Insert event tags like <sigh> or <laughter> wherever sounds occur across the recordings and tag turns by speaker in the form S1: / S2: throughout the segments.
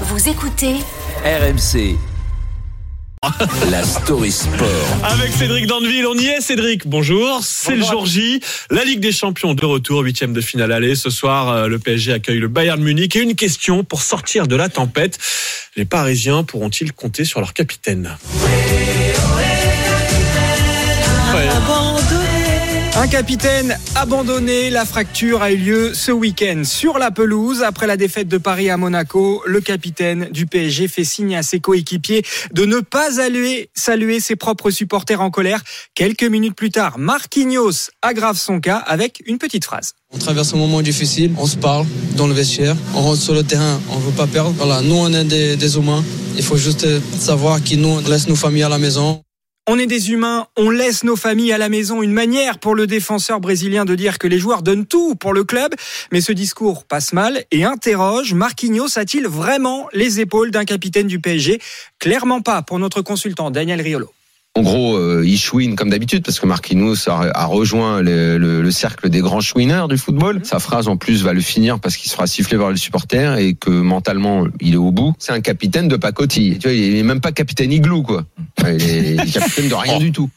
S1: Vous écoutez
S2: RMC. La story sport.
S3: Avec Cédric Danville, on y est Cédric, bonjour, c'est le jour J, la Ligue des Champions de retour, huitième de finale aller, ce soir euh, le PSG accueille le Bayern Munich et une question pour sortir de la tempête, les Parisiens pourront-ils compter sur leur capitaine?
S4: Un capitaine abandonné, la fracture a eu lieu ce week-end sur la pelouse. Après la défaite de Paris à Monaco, le capitaine du PSG fait signe à ses coéquipiers de ne pas saluer, saluer ses propres supporters en colère. Quelques minutes plus tard, Marquinhos aggrave son cas avec une petite phrase.
S5: On traverse un moment difficile, on se parle dans le vestiaire, on rentre sur le terrain, on ne veut pas perdre. Voilà, nous on est des, des humains, il faut juste savoir qu'ils nous laissent nos familles à la maison.
S4: On est des humains, on laisse nos familles à la maison, une manière pour le défenseur brésilien de dire que les joueurs donnent tout pour le club, mais ce discours passe mal et interroge, Marquinhos a-t-il vraiment les épaules d'un capitaine du PSG Clairement pas pour notre consultant Daniel Riolo.
S6: En gros, euh, il chouine comme d'habitude parce que Marquinhos a, rejoint le, le- le cercle des grands chouineurs du football. Sa phrase en plus va le finir parce qu'il sera sifflé par les supporters et que mentalement il est au bout. C'est un capitaine de pacotille. Tu vois, il est même pas capitaine igloo quoi. Il est capitaine de rien du tout.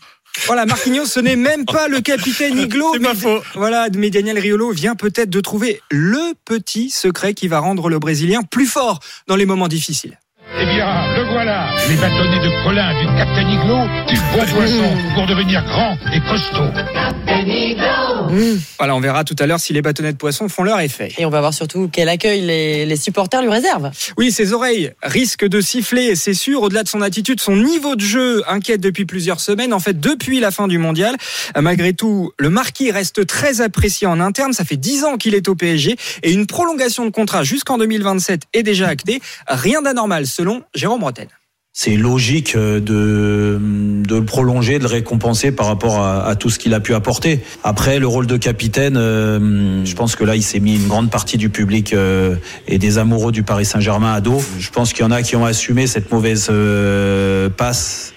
S4: Voilà, Marquinhos, ce n'est même pas le capitaine <laughs> Iglo.
S3: C'est pas
S4: mais-
S3: faux.
S4: Voilà, mais Daniel Riolo vient peut-être de trouver le petit secret qui va rendre le Brésilien plus fort dans les moments difficiles.
S7: Eh bien, le voilà, les bâtonnets de Colin du Captain Iglo, du bon poisson pour devenir grand et costaud.
S4: Voilà, on verra tout à l'heure si les bâtonnets de poisson font leur effet.
S8: Et on va voir surtout quel accueil les, les supporters lui réservent.
S4: Oui, ses oreilles risquent de siffler, c'est sûr. Au-delà de son attitude, son niveau de jeu inquiète depuis plusieurs semaines. En fait, depuis la fin du mondial. Malgré tout, le marquis reste très apprécié en interne. Ça fait 10 ans qu'il est au PSG et une prolongation de contrat jusqu'en 2027 est déjà actée. Rien d'anormal, selon Jérôme Bretagne.
S9: C'est logique euh, de, de le prolonger, de le récompenser par rapport à, à tout ce qu'il a pu apporter. Après, le rôle de capitaine, euh, je pense que là, il s'est mis une grande partie du public euh, et des amoureux du Paris Saint-Germain à dos. Je pense qu'il y en a qui ont assumé cette mauvaise euh, passe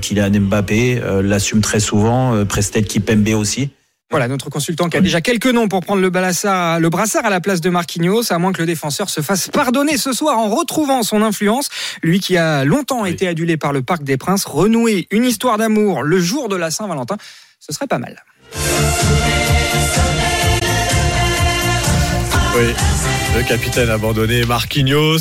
S9: qu'il a à Mbappé, euh, l'assume très souvent, euh, Prestel Kipembe aussi.
S4: Voilà, notre consultant qui a déjà quelques noms pour prendre le brassard, le brassard à la place de Marquinhos, à moins que le défenseur se fasse pardonner ce soir en retrouvant son influence. Lui qui a longtemps été adulé par le Parc des Princes, renouer une histoire d'amour le jour de la Saint-Valentin, ce serait pas mal.
S3: Oui, le capitaine abandonné Marquinhos.